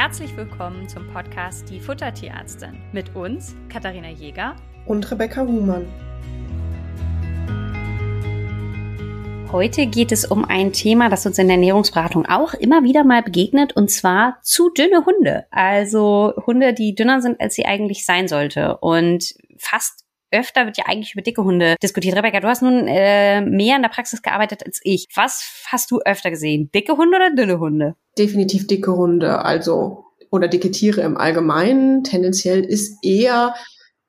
Herzlich willkommen zum Podcast Die Futtertierärztin mit uns, Katharina Jäger und Rebecca Huhmann. Heute geht es um ein Thema, das uns in der Ernährungsberatung auch immer wieder mal begegnet, und zwar zu dünne Hunde. Also Hunde, die dünner sind, als sie eigentlich sein sollte. Und fast öfter wird ja eigentlich über dicke Hunde diskutiert. Rebecca, du hast nun äh, mehr in der Praxis gearbeitet als ich. Was hast du öfter gesehen? Dicke Hunde oder dünne Hunde? Definitiv dicke Hunde, also oder dicke Tiere im Allgemeinen. Tendenziell ist eher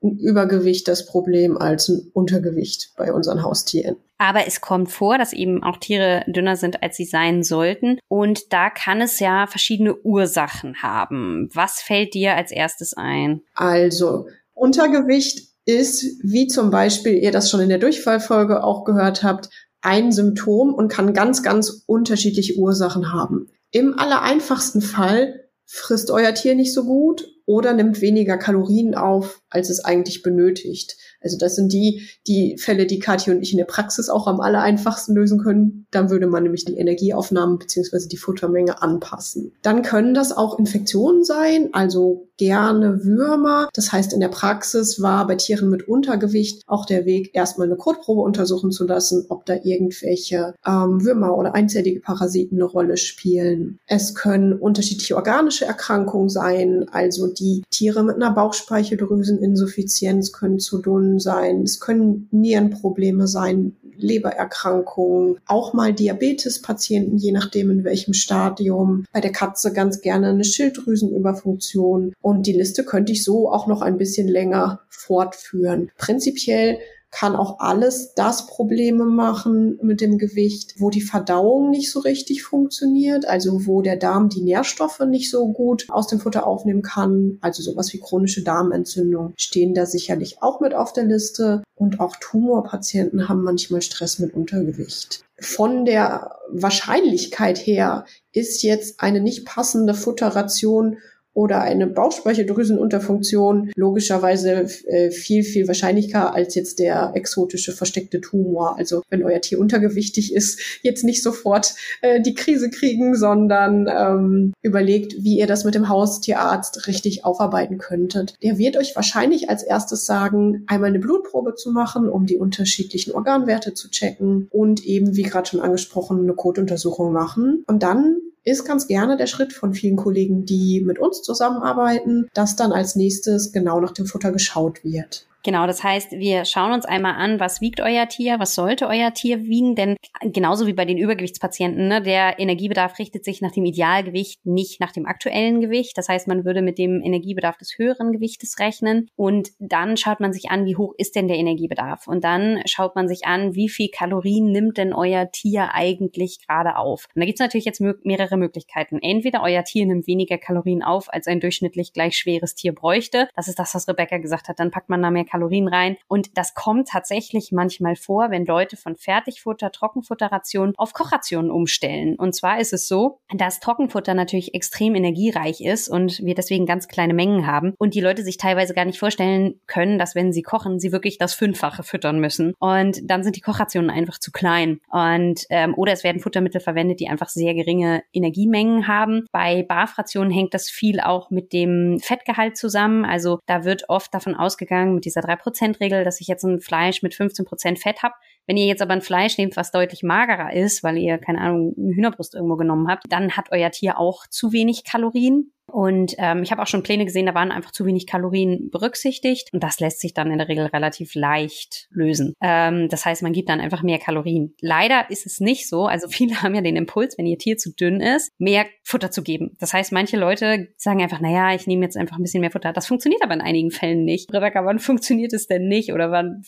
ein Übergewicht das Problem als ein Untergewicht bei unseren Haustieren. Aber es kommt vor, dass eben auch Tiere dünner sind, als sie sein sollten. Und da kann es ja verschiedene Ursachen haben. Was fällt dir als erstes ein? Also, Untergewicht ist, wie zum Beispiel ihr das schon in der Durchfallfolge auch gehört habt, ein Symptom und kann ganz, ganz unterschiedliche Ursachen haben. Im allereinfachsten Fall frisst euer Tier nicht so gut oder nimmt weniger Kalorien auf, als es eigentlich benötigt. Also das sind die, die Fälle, die Kathi und ich in der Praxis auch am aller einfachsten lösen können. Dann würde man nämlich die Energieaufnahmen beziehungsweise die Futtermenge anpassen. Dann können das auch Infektionen sein, also gerne Würmer. Das heißt, in der Praxis war bei Tieren mit Untergewicht auch der Weg, erstmal eine Kotprobe untersuchen zu lassen, ob da irgendwelche ähm, Würmer oder einzellige Parasiten eine Rolle spielen. Es können unterschiedliche organische Erkrankungen sein, also die Tiere mit einer Bauchspeicheldrüseninsuffizienz können zu dünn sein. Es können Nierenprobleme sein, Lebererkrankungen, auch mal Diabetespatienten, je nachdem in welchem Stadium. Bei der Katze ganz gerne eine Schilddrüsenüberfunktion. Und die Liste könnte ich so auch noch ein bisschen länger fortführen. Prinzipiell kann auch alles das Probleme machen mit dem Gewicht, wo die Verdauung nicht so richtig funktioniert, also wo der Darm die Nährstoffe nicht so gut aus dem Futter aufnehmen kann, also sowas wie chronische Darmentzündung stehen da sicherlich auch mit auf der Liste und auch Tumorpatienten haben manchmal Stress mit Untergewicht. Von der Wahrscheinlichkeit her ist jetzt eine nicht passende Futterration oder eine Bauchspeicheldrüsenunterfunktion logischerweise äh, viel, viel wahrscheinlicher als jetzt der exotische versteckte Tumor. Also wenn euer Tier untergewichtig ist, jetzt nicht sofort äh, die Krise kriegen, sondern ähm, überlegt, wie ihr das mit dem Haustierarzt richtig aufarbeiten könntet. Der wird euch wahrscheinlich als erstes sagen, einmal eine Blutprobe zu machen, um die unterschiedlichen Organwerte zu checken und eben, wie gerade schon angesprochen, eine Kotuntersuchung machen. Und dann ist ganz gerne der Schritt von vielen Kollegen, die mit uns zusammenarbeiten, dass dann als nächstes genau nach dem Futter geschaut wird. Genau, das heißt, wir schauen uns einmal an, was wiegt euer Tier, was sollte euer Tier wiegen, denn genauso wie bei den Übergewichtspatienten, ne, der Energiebedarf richtet sich nach dem Idealgewicht, nicht nach dem aktuellen Gewicht. Das heißt, man würde mit dem Energiebedarf des höheren Gewichtes rechnen und dann schaut man sich an, wie hoch ist denn der Energiebedarf und dann schaut man sich an, wie viel Kalorien nimmt denn euer Tier eigentlich gerade auf. Und da gibt es natürlich jetzt mehrere Möglichkeiten. Entweder euer Tier nimmt weniger Kalorien auf, als ein durchschnittlich gleich schweres Tier bräuchte. Das ist das, was Rebecca gesagt hat. Dann packt man da mehr Kalorien rein. Und das kommt tatsächlich manchmal vor, wenn Leute von Fertigfutter, Trockenfutterrationen auf Kochrationen umstellen. Und zwar ist es so, dass Trockenfutter natürlich extrem energiereich ist und wir deswegen ganz kleine Mengen haben und die Leute sich teilweise gar nicht vorstellen können, dass wenn sie kochen, sie wirklich das Fünffache füttern müssen. Und dann sind die Kochrationen einfach zu klein. Und ähm, oder es werden Futtermittel verwendet, die einfach sehr geringe Energiemengen haben. Bei Barfrationen hängt das viel auch mit dem Fettgehalt zusammen. Also da wird oft davon ausgegangen, mit dieser dieser 3%-Regel, dass ich jetzt ein Fleisch mit 15% Fett habe. Wenn ihr jetzt aber ein Fleisch nehmt, was deutlich magerer ist, weil ihr, keine Ahnung, eine Hühnerbrust irgendwo genommen habt, dann hat euer Tier auch zu wenig Kalorien. Und ähm, ich habe auch schon Pläne gesehen, da waren einfach zu wenig Kalorien berücksichtigt. Und das lässt sich dann in der Regel relativ leicht lösen. Ähm, das heißt, man gibt dann einfach mehr Kalorien. Leider ist es nicht so. Also viele haben ja den Impuls, wenn ihr Tier zu dünn ist, mehr Futter zu geben. Das heißt, manche Leute sagen einfach, naja, ich nehme jetzt einfach ein bisschen mehr Futter. Das funktioniert aber in einigen Fällen nicht. Rebecca, wann funktioniert es denn nicht? Oder wann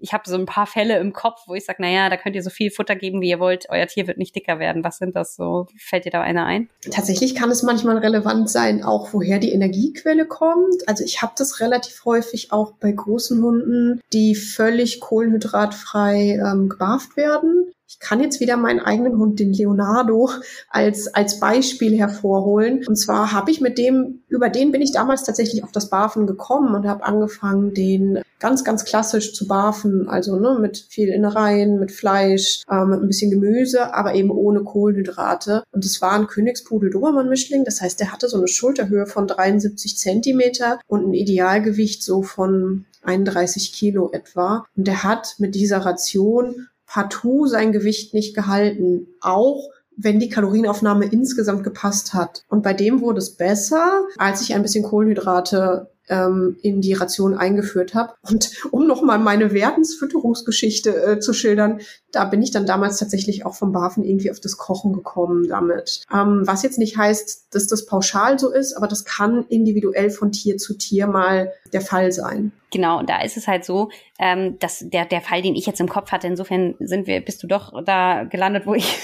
ich habe so ein paar Fälle im Kopf, wo ich sage, naja, da könnt ihr so viel Futter geben, wie ihr wollt, euer Tier wird nicht dicker werden. Was sind das so? Fällt dir da einer ein? Tatsächlich kann es manchmal relevant sein, auch woher die Energiequelle kommt. Also ich habe das relativ häufig auch bei großen Hunden, die völlig kohlenhydratfrei ähm, gebarft werden ich kann jetzt wieder meinen eigenen Hund, den Leonardo, als, als Beispiel hervorholen. Und zwar habe ich mit dem, über den bin ich damals tatsächlich auf das Barfen gekommen und habe angefangen, den ganz, ganz klassisch zu barfen. Also ne, mit viel Innereien, mit Fleisch, äh, mit ein bisschen Gemüse, aber eben ohne Kohlenhydrate. Und es war ein Königspudel Dobermann-Mischling. Das heißt, der hatte so eine Schulterhöhe von 73 Zentimeter und ein Idealgewicht so von 31 Kilo etwa. Und der hat mit dieser Ration partout sein Gewicht nicht gehalten, auch wenn die Kalorienaufnahme insgesamt gepasst hat. Und bei dem wurde es besser, als ich ein bisschen Kohlenhydrate ähm, in die Ration eingeführt habe. Und um nochmal meine Werdensfütterungsgeschichte äh, zu schildern, da bin ich dann damals tatsächlich auch vom Bafen irgendwie auf das Kochen gekommen damit. Ähm, was jetzt nicht heißt, dass das pauschal so ist, aber das kann individuell von Tier zu Tier mal der Fall sein. Genau, und da ist es halt so, ähm, dass der, der Fall, den ich jetzt im Kopf hatte, insofern sind wir, bist du doch da gelandet, wo ich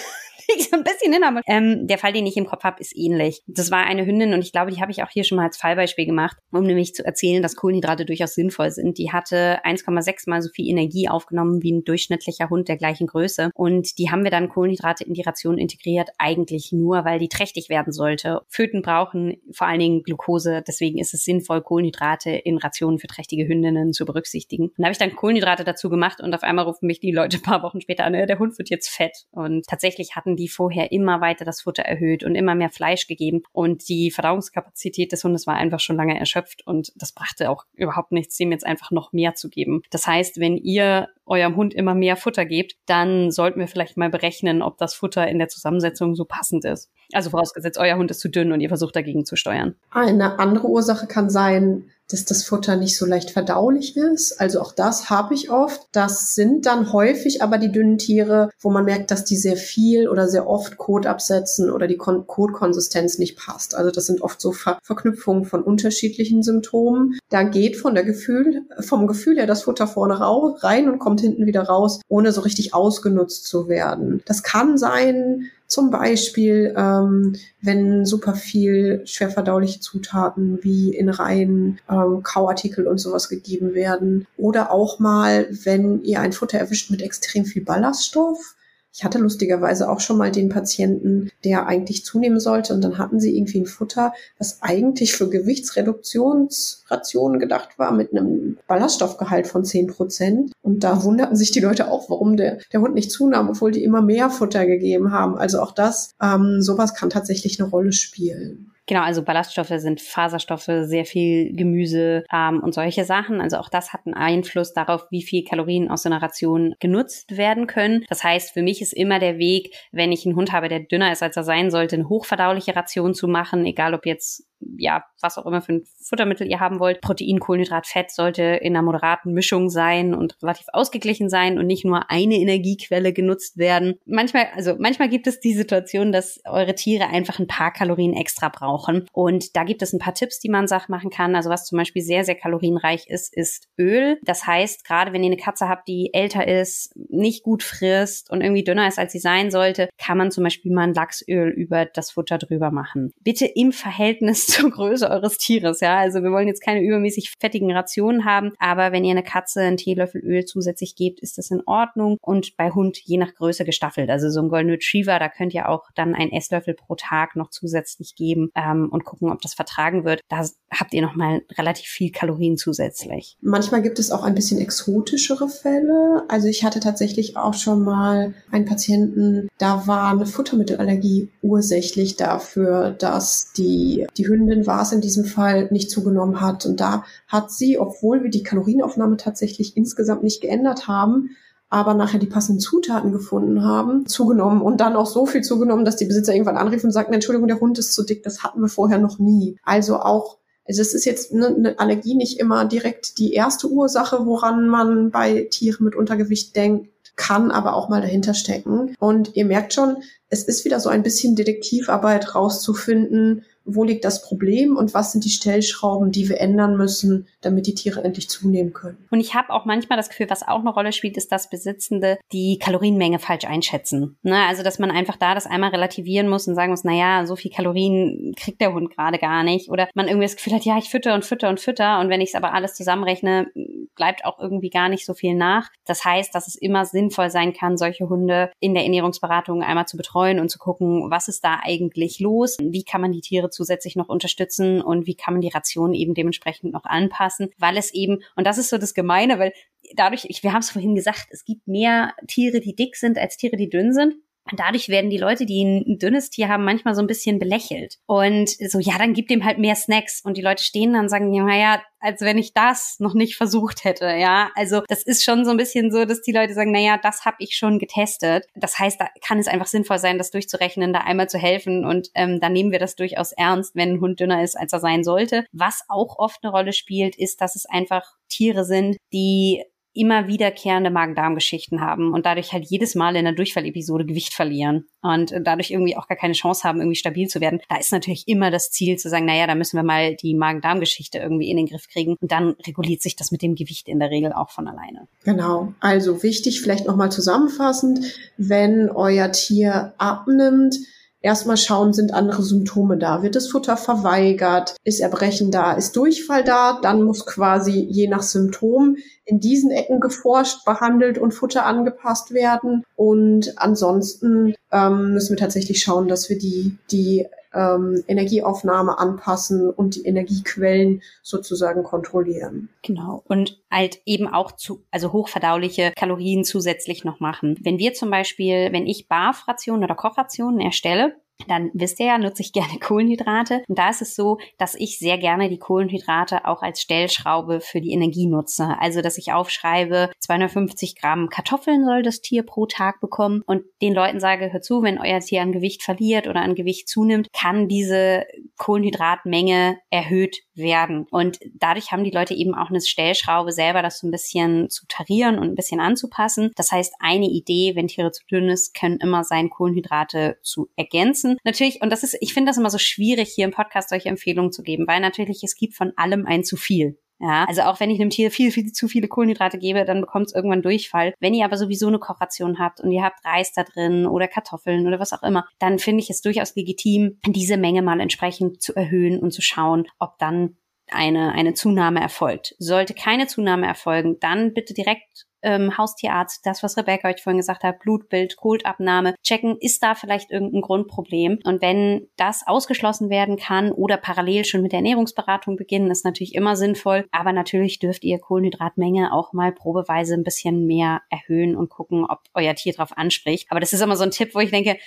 ich so ein bisschen hin habe. Ähm, der Fall, den ich im Kopf habe, ist ähnlich. Das war eine Hündin und ich glaube, die habe ich auch hier schon mal als Fallbeispiel gemacht, um nämlich zu erzählen, dass Kohlenhydrate durchaus sinnvoll sind. Die hatte 1,6 mal so viel Energie aufgenommen wie ein durchschnittlicher Hund der gleichen Größe. Und die haben wir dann Kohlenhydrate in die Ration integriert, eigentlich nur, weil die trächtig werden sollte. Föten brauchen vor allen Dingen Glucose, deswegen ist es sinnvoll, Kohlenhydrate in Rationen für trächtige Hündinnen zu berücksichtigen. Und da habe ich dann Kohlenhydrate dazu gemacht und auf einmal rufen mich die Leute ein paar Wochen später an, der Hund wird jetzt fett. Und tatsächlich hatten die vorher immer weiter das Futter erhöht und immer mehr Fleisch gegeben. Und die Verdauungskapazität des Hundes war einfach schon lange erschöpft und das brachte auch überhaupt nichts, dem jetzt einfach noch mehr zu geben. Das heißt, wenn ihr eurem Hund immer mehr Futter gebt, dann sollten wir vielleicht mal berechnen, ob das Futter in der Zusammensetzung so passend ist. Also vorausgesetzt, euer Hund ist zu dünn und ihr versucht dagegen zu steuern. Eine andere Ursache kann sein, dass das Futter nicht so leicht verdaulich ist. Also auch das habe ich oft. Das sind dann häufig aber die dünnen Tiere, wo man merkt, dass die sehr viel oder sehr oft Kot absetzen oder die Kotkonsistenz nicht passt. Also das sind oft so Ver Verknüpfungen von unterschiedlichen Symptomen. Da geht von der Gefühl, vom Gefühl her das Futter vorne rein und kommt hinten wieder raus, ohne so richtig ausgenutzt zu werden. Das kann sein, zum Beispiel, ähm, wenn super viel schwerverdauliche Zutaten wie in Reihen, ähm, Kauartikel und sowas gegeben werden. Oder auch mal, wenn ihr ein Futter erwischt mit extrem viel Ballaststoff ich hatte lustigerweise auch schon mal den Patienten, der eigentlich zunehmen sollte und dann hatten sie irgendwie ein Futter, was eigentlich für Gewichtsreduktionsrationen gedacht war mit einem Ballaststoffgehalt von 10 Prozent. Und da wunderten sich die Leute auch, warum der, der Hund nicht zunahm, obwohl die immer mehr Futter gegeben haben. Also auch das, ähm, sowas kann tatsächlich eine Rolle spielen. Genau, also Ballaststoffe sind Faserstoffe, sehr viel Gemüse ähm, und solche Sachen. Also auch das hat einen Einfluss darauf, wie viel Kalorien aus so einer Ration genutzt werden können. Das heißt, für mich ist immer der Weg, wenn ich einen Hund habe, der dünner ist, als er sein sollte, eine hochverdauliche Ration zu machen, egal ob jetzt ja, was auch immer für ein Futtermittel ihr haben wollt. Protein, Kohlenhydrat, Fett sollte in einer moderaten Mischung sein und relativ ausgeglichen sein und nicht nur eine Energiequelle genutzt werden. Manchmal, also manchmal gibt es die Situation, dass eure Tiere einfach ein paar Kalorien extra brauchen. Und da gibt es ein paar Tipps, die man Sachen machen kann. Also was zum Beispiel sehr, sehr kalorienreich ist, ist Öl. Das heißt, gerade wenn ihr eine Katze habt, die älter ist, nicht gut frisst und irgendwie dünner ist, als sie sein sollte, kann man zum Beispiel mal ein Lachsöl über das Futter drüber machen. Bitte im Verhältnis zur Größe eures Tieres, ja. Also wir wollen jetzt keine übermäßig fettigen Rationen haben, aber wenn ihr eine Katze einen Teelöffel Öl zusätzlich gebt, ist das in Ordnung und bei Hund je nach Größe gestaffelt. Also so ein Golden Retriever, da könnt ihr auch dann einen Esslöffel pro Tag noch zusätzlich geben ähm, und gucken, ob das vertragen wird. Da habt ihr noch mal relativ viel Kalorien zusätzlich. Manchmal gibt es auch ein bisschen exotischere Fälle. Also ich hatte tatsächlich auch schon mal einen Patienten, da war eine Futtermittelallergie ursächlich dafür, dass die, die Hündin Hündin war es in diesem Fall, nicht zugenommen hat. Und da hat sie, obwohl wir die Kalorienaufnahme tatsächlich insgesamt nicht geändert haben, aber nachher die passenden Zutaten gefunden haben, zugenommen und dann auch so viel zugenommen, dass die Besitzer irgendwann anriefen und sagten, Entschuldigung, der Hund ist zu dick, das hatten wir vorher noch nie. Also auch also es ist jetzt eine, eine Allergie nicht immer direkt die erste Ursache, woran man bei Tieren mit Untergewicht denkt, kann aber auch mal dahinter stecken. Und ihr merkt schon, es ist wieder so ein bisschen Detektivarbeit rauszufinden, wo liegt das Problem und was sind die Stellschrauben, die wir ändern müssen, damit die Tiere endlich zunehmen können. Und ich habe auch manchmal das Gefühl, was auch eine Rolle spielt, ist, dass Besitzende die Kalorienmenge falsch einschätzen. Ne? Also, dass man einfach da das einmal relativieren muss und sagen muss, na ja, so viel Kalorien kriegt der Hund gerade gar nicht. Oder man irgendwie das Gefühl hat, ja, ich fütter und fütter und fütter. Und wenn ich es aber alles zusammenrechne, bleibt auch irgendwie gar nicht so viel nach. Das heißt, dass es immer sinnvoll sein kann, solche Hunde in der Ernährungsberatung einmal zu betreuen und zu gucken, was ist da eigentlich los? Wie kann man die Tiere zusätzlich noch unterstützen und wie kann man die Ration eben dementsprechend noch anpassen? Weil es eben, und das ist so das Gemeine, weil dadurch, ich, wir haben es vorhin gesagt, es gibt mehr Tiere, die dick sind, als Tiere, die dünn sind. Dadurch werden die Leute, die ein dünnes Tier haben, manchmal so ein bisschen belächelt. Und so, ja, dann gibt dem halt mehr Snacks. Und die Leute stehen dann und sagen, ja, naja, als wenn ich das noch nicht versucht hätte, ja. Also das ist schon so ein bisschen so, dass die Leute sagen, naja, das habe ich schon getestet. Das heißt, da kann es einfach sinnvoll sein, das durchzurechnen, da einmal zu helfen. Und ähm, dann nehmen wir das durchaus ernst, wenn ein Hund dünner ist, als er sein sollte. Was auch oft eine Rolle spielt, ist, dass es einfach Tiere sind, die immer wiederkehrende Magen-Darm-Geschichten haben und dadurch halt jedes Mal in der Durchfallepisode Gewicht verlieren und dadurch irgendwie auch gar keine Chance haben, irgendwie stabil zu werden. Da ist natürlich immer das Ziel zu sagen, naja, da müssen wir mal die Magen-Darm-Geschichte irgendwie in den Griff kriegen und dann reguliert sich das mit dem Gewicht in der Regel auch von alleine. Genau. Also wichtig, vielleicht nochmal zusammenfassend, wenn euer Tier abnimmt, erstmal schauen, sind andere Symptome da? Wird das Futter verweigert? Ist Erbrechen da? Ist Durchfall da? Dann muss quasi je nach Symptom in diesen Ecken geforscht, behandelt und Futter angepasst werden. Und ansonsten ähm, müssen wir tatsächlich schauen, dass wir die, die ähm, Energieaufnahme anpassen und die Energiequellen sozusagen kontrollieren. Genau. Und halt eben auch zu, also hochverdauliche Kalorien zusätzlich noch machen. Wenn wir zum Beispiel, wenn ich Barfrationen oder Kochrationen erstelle, dann wisst ihr ja, nutze ich gerne Kohlenhydrate. Und da ist es so, dass ich sehr gerne die Kohlenhydrate auch als Stellschraube für die Energie nutze. Also, dass ich aufschreibe, 250 Gramm Kartoffeln soll das Tier pro Tag bekommen und den Leuten sage, hör zu, wenn euer Tier an Gewicht verliert oder an Gewicht zunimmt, kann diese Kohlenhydratmenge erhöht werden. Und dadurch haben die Leute eben auch eine Stellschraube selber, das so ein bisschen zu tarieren und ein bisschen anzupassen. Das heißt, eine Idee, wenn Tiere zu dünn ist, können immer sein, Kohlenhydrate zu ergänzen. Natürlich, und das ist, ich finde das immer so schwierig, hier im Podcast solche Empfehlungen zu geben, weil natürlich es gibt von allem ein zu viel. Ja, also auch wenn ich einem Tier viel, viel zu viele Kohlenhydrate gebe, dann bekommt es irgendwann Durchfall. Wenn ihr aber sowieso eine Kochration habt und ihr habt Reis da drin oder Kartoffeln oder was auch immer, dann finde ich es durchaus legitim, diese Menge mal entsprechend zu erhöhen und zu schauen, ob dann eine, eine Zunahme erfolgt. Sollte keine Zunahme erfolgen, dann bitte direkt ähm, Haustierarzt, das, was Rebecca euch vorhin gesagt hat, Blutbild, Kultabnahme, checken, ist da vielleicht irgendein Grundproblem? Und wenn das ausgeschlossen werden kann oder parallel schon mit der Ernährungsberatung beginnen, ist natürlich immer sinnvoll. Aber natürlich dürft ihr Kohlenhydratmenge auch mal probeweise ein bisschen mehr erhöhen und gucken, ob euer Tier drauf anspricht. Aber das ist immer so ein Tipp, wo ich denke,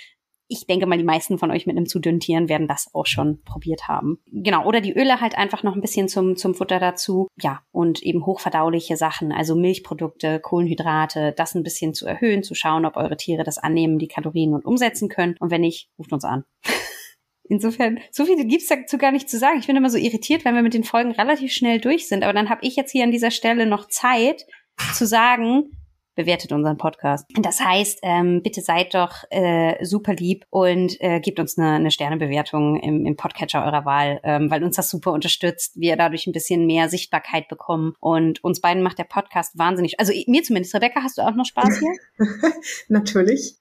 ich denke mal, die meisten von euch mit einem zu dünnen Tieren werden das auch schon probiert haben. Genau, oder die Öle halt einfach noch ein bisschen zum, zum Futter dazu. Ja, und eben hochverdauliche Sachen, also Milchprodukte, Kohlenhydrate, das ein bisschen zu erhöhen, zu schauen, ob eure Tiere das annehmen, die Kalorien und umsetzen können. Und wenn nicht, ruft uns an. Insofern, so viel gibt's dazu gar nicht zu sagen. Ich bin immer so irritiert, wenn wir mit den Folgen relativ schnell durch sind. Aber dann habe ich jetzt hier an dieser Stelle noch Zeit zu sagen, bewertet unseren Podcast. Das heißt, ähm, bitte seid doch äh, super lieb und äh, gebt uns eine, eine Sternebewertung im, im Podcatcher eurer Wahl, ähm, weil uns das super unterstützt. Wir dadurch ein bisschen mehr Sichtbarkeit bekommen und uns beiden macht der Podcast wahnsinnig. Also mir zumindest. Rebecca, hast du auch noch Spaß hier? Natürlich.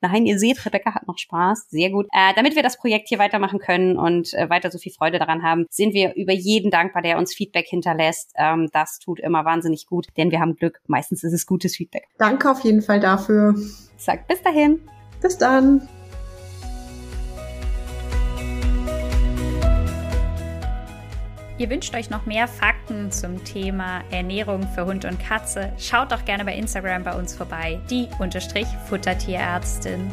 Nein, ihr seht, Rebecca hat noch Spaß. Sehr gut. Äh, damit wir das Projekt hier weitermachen können und äh, weiter so viel Freude daran haben, sind wir über jeden dankbar, der uns Feedback hinterlässt. Ähm, das tut immer wahnsinnig gut, denn wir haben Glück. Meistens ist es gutes Feedback. Danke auf jeden Fall dafür. Sagt bis dahin. Bis dann. Ihr wünscht euch noch mehr Fakten zum Thema Ernährung für Hund und Katze? Schaut doch gerne bei Instagram bei uns vorbei, die Unterstrich Futtertierärztin.